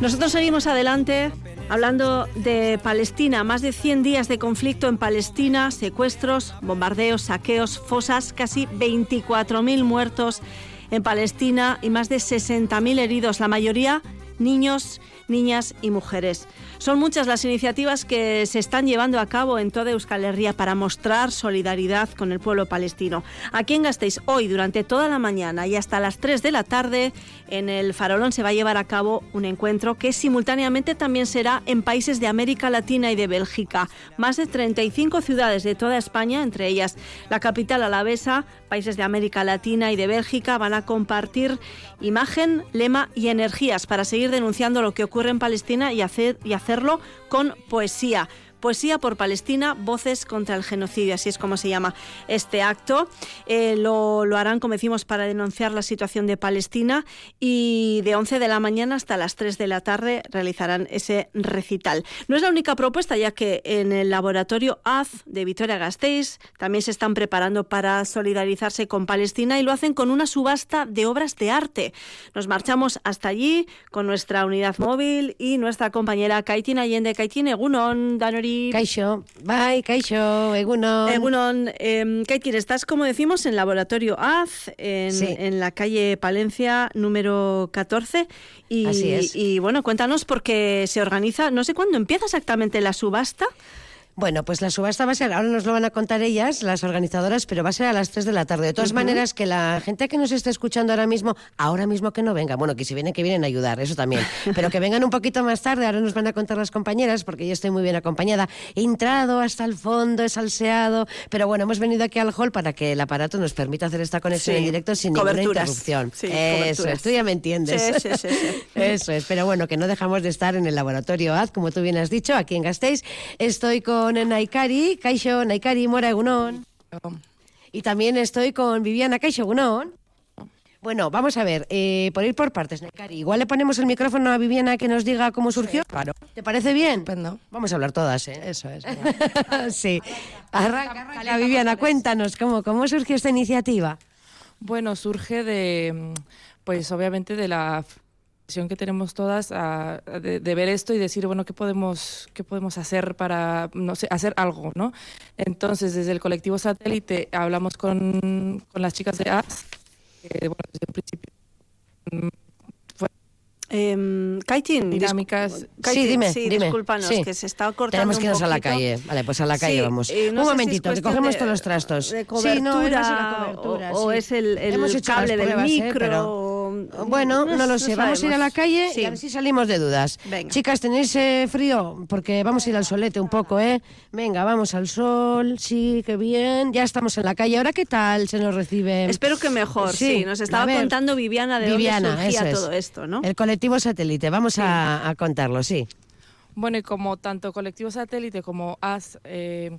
Nosotros seguimos adelante hablando de Palestina. Más de 100 días de conflicto en Palestina, secuestros, bombardeos, saqueos, fosas, casi 24.000 muertos en Palestina y más de 60.000 heridos, la mayoría niños, niñas y mujeres. Son muchas las iniciativas que se están llevando a cabo en toda Euskal Herria para mostrar solidaridad con el pueblo palestino. Aquí en Gasteiz, hoy durante toda la mañana y hasta las 3 de la tarde, en el Farolón se va a llevar a cabo un encuentro que simultáneamente también será en países de América Latina y de Bélgica. Más de 35 ciudades de toda España, entre ellas la capital alavesa, países de América Latina y de Bélgica, van a compartir imagen, lema y energías para seguir denunciando lo que ocurre en Palestina y hacer, y hacer hacerlo con poesía. Poesía por Palestina, Voces contra el Genocidio, así es como se llama este acto. Eh, lo, lo, harán, como decimos, para denunciar la situación de Palestina y de 11 de la mañana hasta las 3 de la tarde realizarán ese recital. No es la única propuesta, ya que en el laboratorio AZ de Vitoria-Gasteiz también se están preparando para solidarizarse con Palestina y lo hacen con una subasta de obras de arte. Nos marchamos hasta allí con nuestra unidad móvil y nuestra compañera Kaitin Allende. Kaitin, Egunon, Danori. Kaixo, bye, Kaixo, Egunon. Egunon, eh, estás, como decimos, en Laboratorio AZ, en, Sí. en la calle Palencia número 14. Y, Así es. y bueno, cuéntanos porque se organiza, no sé cuándo empieza exactamente la subasta. Bueno, pues la subasta va a ser, ahora nos lo van a contar ellas, las organizadoras, pero va a ser a las 3 de la tarde. De todas maneras, que la gente que nos está escuchando ahora mismo, ahora mismo que no venga, bueno, que si vienen, que vienen a ayudar, eso también, pero que vengan un poquito más tarde, ahora nos van a contar las compañeras, porque yo estoy muy bien acompañada. He entrado hasta el fondo, he salseado, pero bueno, hemos venido aquí al hall para que el aparato nos permita hacer esta conexión Sí, en directo sin ninguna interrupción. Sí, eso coberturas. es, tú ya me entiendes. Sí, sí, sí, sí. Eso es, pero bueno, que no dejamos de estar en el laboratorio AZ, como tú bien has dicho, aquí en Gasteiz. Estoy con Naikari, Kaixo, Naikari, Mora Egunon. Y también estoy con Viviana Kaixo Egunon. Bueno, vamos a ver, eh, por ir por partes, Naikari. Igual le ponemos el micrófono a Viviana que nos diga cómo surgió. Claro. ¿Te parece bien? Estupendo. Vamos a hablar todas, ¿eh? Eso es. sí. Arranca, arranca, Viviana, cuéntanos, ¿cómo, ¿cómo surgió esta iniciativa? Bueno, surge de, mm, pues obviamente de la que tenemos todas a- de, de ver esto y decir, bueno, ¿qué podemos, qué podemos hacer para, no sé, hacer algo, ¿no? Entonces, desde el colectivo satélite hablamos con, con las chicas de AS, que, bueno, desde el principio fue Eh, Kaitin, dinámicas. Kaitin, sí, dime, sí, dime. discúlpanos, Sí. que se está cortando Tenemos que un irnos a la calle. Vale, pues a la calle Sí, vamos. eh, no un si momentito, que cogemos de- todos los trastos. De sí, no, es así cobertura, la cobertura, o, es el, el cable del ¿eh? micro. Pero- o- Bueno, no lo sé. Vamos a ir a la calle Sí. y a ver si salimos de dudas. Venga. Chicas, ¿tenéis eh, frío? Porque vamos a ir al solete un poco, ¿eh? Venga, vamos al sol. Sí, qué bien. Ya estamos en la calle. ¿Ahora qué tal se nos recibe? Espero que mejor, sí. Nos estaba ver. contando Viviana de Viviana, dónde surgía es. todo esto, ¿no? El colectivo satélite. Vamos a, a contarlo, sí. Bueno, y como tanto Colectivo Satélite como AS eh,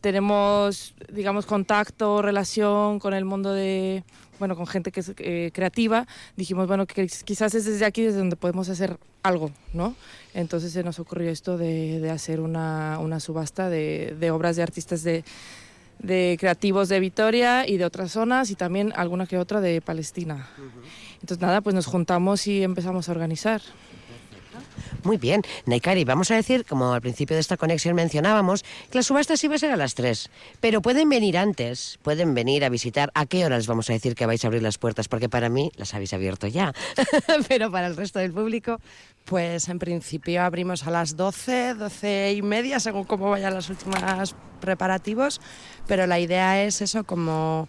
tenemos, digamos, contacto, relación con el mundo de, bueno, con gente que es eh, creativa, dijimos, bueno, que quizás es desde aquí desde donde podemos hacer algo, ¿no? Entonces se nos ocurrió esto de, de hacer una, una subasta de, de obras de artistas de, de creativos de Vitoria y de otras zonas y también alguna que otra de Palestina. Entonces, nada, pues nos juntamos y empezamos a organizar. Muy bien. Naikari, vamos a decir, como al principio de esta conexión mencionábamos, que la subasta sí va a ser a las 3. Pero pueden venir antes, pueden venir a visitar. ¿A qué horas vamos a decir que vais a abrir las puertas? Porque para mí las habéis abierto ya. Pero para el resto del público. Pues en principio abrimos a las 12, 12 y media, según cómo vayan los últimos preparativos, pero la idea es eso, como,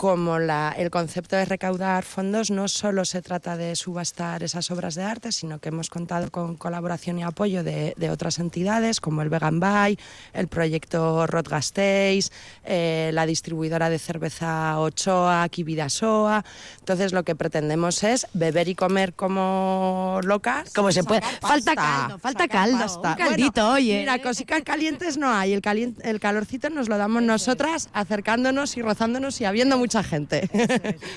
como la- el concepto de recaudar fondos no solo se trata de subastar esas obras de arte, sino que hemos contado con colaboración y apoyo de, de otras entidades como el Vegan Buy, el proyecto Rot Gasteiz, eh, la distribuidora de cerveza Ochoa, Kividasoa. Entonces lo que pretendemos es beber y comer como locas. Como se puede. Sacar Falta pasta, caldo, falta caldo. pasta. Un caldito, Bueno, oye. Mira, cositas calientes no hay. El, calien- el calorcito nos lo damos nosotras, acercándonos y rozándonos y habiendo mucho mucha gente.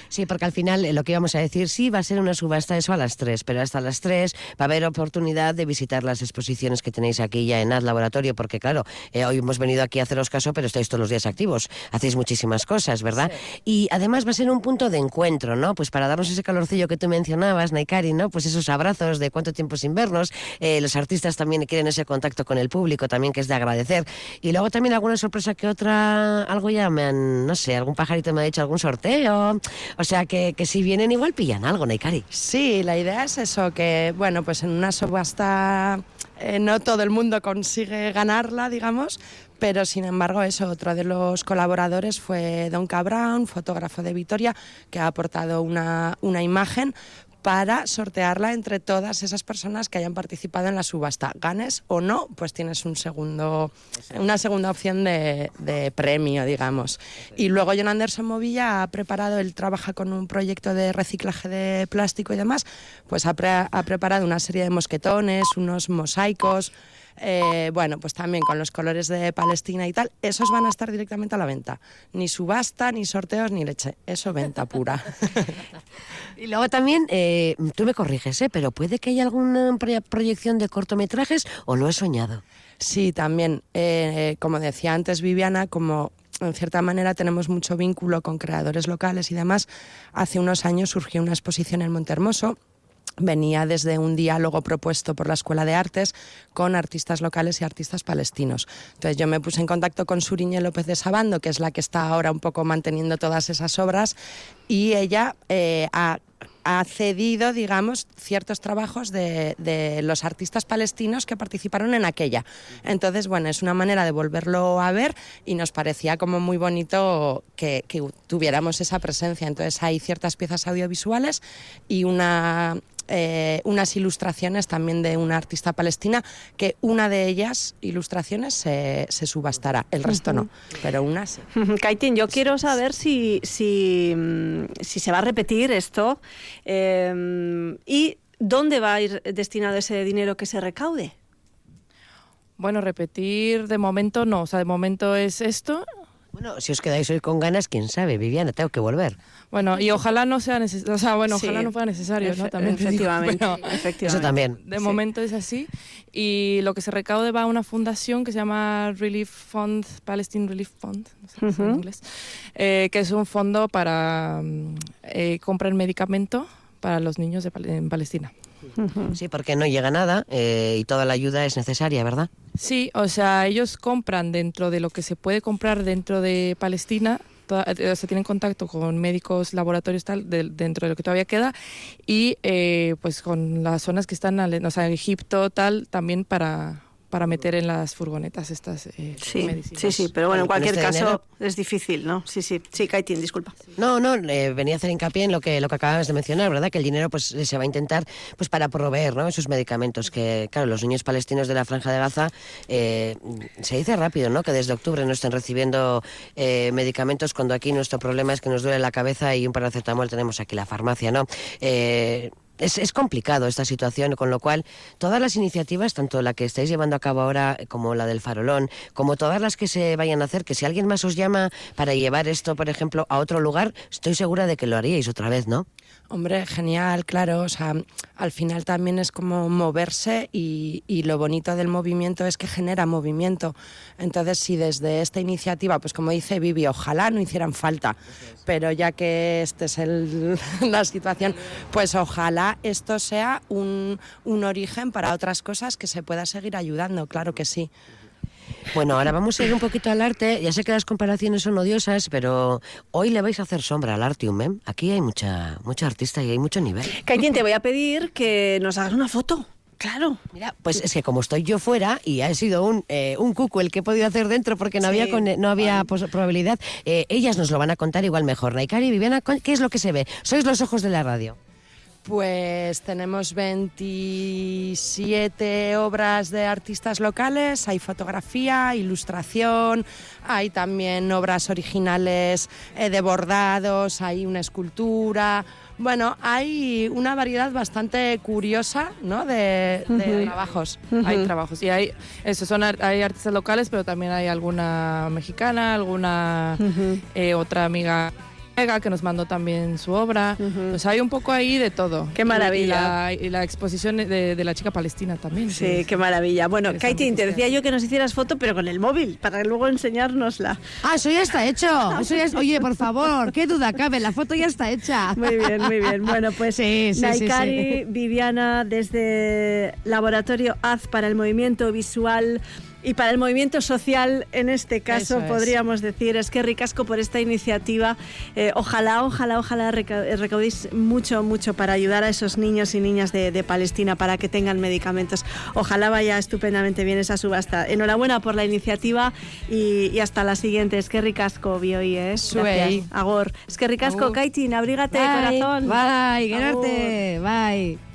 Sí, porque al final eh, lo que íbamos a decir, sí, va a ser una subasta eso a las 3, pero hasta las 3 va a haber oportunidad de visitar las exposiciones que tenéis aquí ya en AD Laboratorio, porque claro, eh, hoy hemos venido aquí a haceros caso, pero estáis todos los días activos, hacéis muchísimas cosas, ¿verdad? Y además va a ser un punto de encuentro, ¿no? Pues para darnos ese calorcillo que tú mencionabas, Naikari, ¿no? Pues esos abrazos de cuánto tiempo sin vernos, eh, los artistas también quieren ese contacto con el público, también que es de agradecer. Y luego también alguna sorpresa que otra, algo ya me han, no sé, algún pajarito me ha dicho algún sorteo, o sea que, que si vienen igual pillan algo, Naikari. Sí, la idea es eso, que bueno, pues en una subasta eh, no todo el mundo consigue ganarla, digamos, pero sin embargo eso, otro de los colaboradores fue Don Brown, fotógrafo de Vitoria, que ha aportado una, una imagen para sortearla entre todas esas personas que hayan participado en la subasta. Ganes o no, pues tienes un segundo, una segunda opción de, premio, digamos. Y luego John Anderson Movilla ha preparado, él trabaja con un proyecto de reciclaje de plástico y demás, pues ha preparado una serie de mosquetones, unos mosaicos, eh, bueno, pues también con los colores de Palestina y tal, esos van a estar directamente a la venta. Ni subasta, ni sorteos, ni leche. Eso venta pura. Y luego también, eh, tú me corriges, ¿eh? pero puede que haya alguna pro- proyección de cortometrajes o lo he soñado. Sí, también, eh, como decía antes Viviana, como en cierta manera tenemos mucho vínculo con creadores locales y demás, hace unos años surgió una exposición en Montermoso venía desde un diálogo propuesto por la Escuela de Artes con artistas locales y artistas palestinos. Entonces yo me puse en contacto con Suriñe López de Sabando, que es la que está ahora un poco manteniendo todas esas obras, y ella eh, ha, cedido, digamos, ciertos trabajos de, de los artistas palestinos que participaron en aquella. Entonces, bueno, es una manera de volverlo a ver y nos parecía como muy bonito que tuviéramos esa presencia. Entonces hay ciertas piezas audiovisuales y una eh, unas ilustraciones también de una artista palestina, que una de ellas, ilustraciones, se, se subastará, el resto no, pero una sí. Kaitin, yo quiero saber si, si, mm, si se va a repetir esto eh, y dónde va a ir destinado ese dinero que se recaude. Bueno, repetir de momento no, o sea, de momento es esto. Bueno, si os quedáis hoy con ganas, quién sabe, Viviana, tengo que volver. Bueno, y ojalá no sea necesario, o sea, bueno, Sí. ojalá no fuera necesario, ¿no? También efectivamente, pero efectivamente. Eso también. de Sí. momento es así. Y lo que se recaude va a una fundación que se llama Relief Fund, Palestine Relief Fund, no sé se llama en inglés, eh, que es un fondo para mm, eh, comprar medicamento para los niños de Pal- en Palestina. Sí, porque no llega nada eh, y toda la ayuda es necesaria, ¿verdad? Sí, o sea, ellos compran dentro de lo que se puede comprar dentro de Palestina. toda- eh, tienen contacto con médicos, laboratorios tal, de- dentro de lo que todavía queda y eh, pues con las zonas que están, o sea, Egipto tal, también para, para meter en las furgonetas estas eh, Sí, medicinas. sí, sí, pero bueno, en cualquier este caso dinero- es difícil, ¿no? Sí, sí, sí, Kaitin, disculpa. No, no, eh, venía a hacer hincapié en lo que lo que acabas de mencionar, ¿verdad? Que el dinero pues se va a intentar pues para proveer, ¿no? Esos medicamentos que, claro, los niños palestinos de la franja de Gaza eh, se dice rápido, ¿no? Que desde octubre no estén recibiendo eh, medicamentos cuando aquí nuestro problema es que nos duele la cabeza y un paracetamol tenemos aquí la farmacia, ¿no? Es, es complicado esta situación, con lo cual todas las iniciativas, tanto la que estáis llevando a cabo ahora como la del farolón, como todas las que se vayan a hacer, que si alguien más os llama para llevar esto, por ejemplo, a otro lugar, estoy segura de que lo haríais otra vez, ¿no? Hombre, genial, claro. O sea, al final también es como moverse y, y lo bonito del movimiento es que genera movimiento. Entonces, si desde esta iniciativa, pues como dice Vivi, ojalá no hicieran falta, pero ya que este es el- la situación, pues ojalá esto sea un, un origen para otras cosas que se pueda seguir ayudando, claro que sí. Bueno, ahora vamos a ir un poquito al arte. Ya sé que las comparaciones son odiosas, pero hoy le vais a hacer sombra al Artium, ¿eh? Aquí hay mucha, mucha artista y hay mucho nivel. Kaitin, te voy a pedir que nos hagas una foto. Claro. Mira, pues es que como estoy yo fuera y ha sido un, eh, un cucu el que he podido hacer dentro porque no Sí, había, con- no había probabilidad, eh, ellas nos lo van a contar igual mejor. Naikari, Viviana, ¿cu- ¿qué es lo que se ve? Sois los ojos de la radio. Pues tenemos 27 obras de artistas locales, hay fotografía, ilustración, hay también obras originales eh, de bordados, hay una escultura. Bueno, hay una variedad bastante curiosa ¿no? de, de trabajos. Hay trabajos y hay eso son ar- hay artistas locales, pero también hay alguna mexicana, alguna eh, otra amiga que nos mandó también su obra. Pues hay un poco ahí de todo. Qué maravilla. Y, la, y la exposición de, de, la chica palestina también. Sí, qué maravilla. Bueno, Katie, te decía yo que nos hicieras foto, pero con el móvil, para luego enseñárnosla. Ah, eso ya está hecho. Eso ya es... Oye, por favor, qué duda cabe, la foto ya está hecha. Muy bien, muy bien. Bueno, pues sí, sí, Naikari, Viviana, desde Laboratorio AZ para el Movimiento Visual y para el movimiento social, en este caso, podríamos decir, es que ricasco por esta iniciativa. Eh, ojalá, ojalá, ojalá recaudéis mucho, mucho para ayudar a esos niños y niñas de, Palestina para que tengan medicamentos. Ojalá vaya estupendamente bien esa subasta. Enhorabuena por la iniciativa y, hasta la siguiente. Es que ricasco, Bioi, ¿eh? Gracias. Agor. Es que ricasco, Kaitin, abrígate, corazón. Bye. Bye.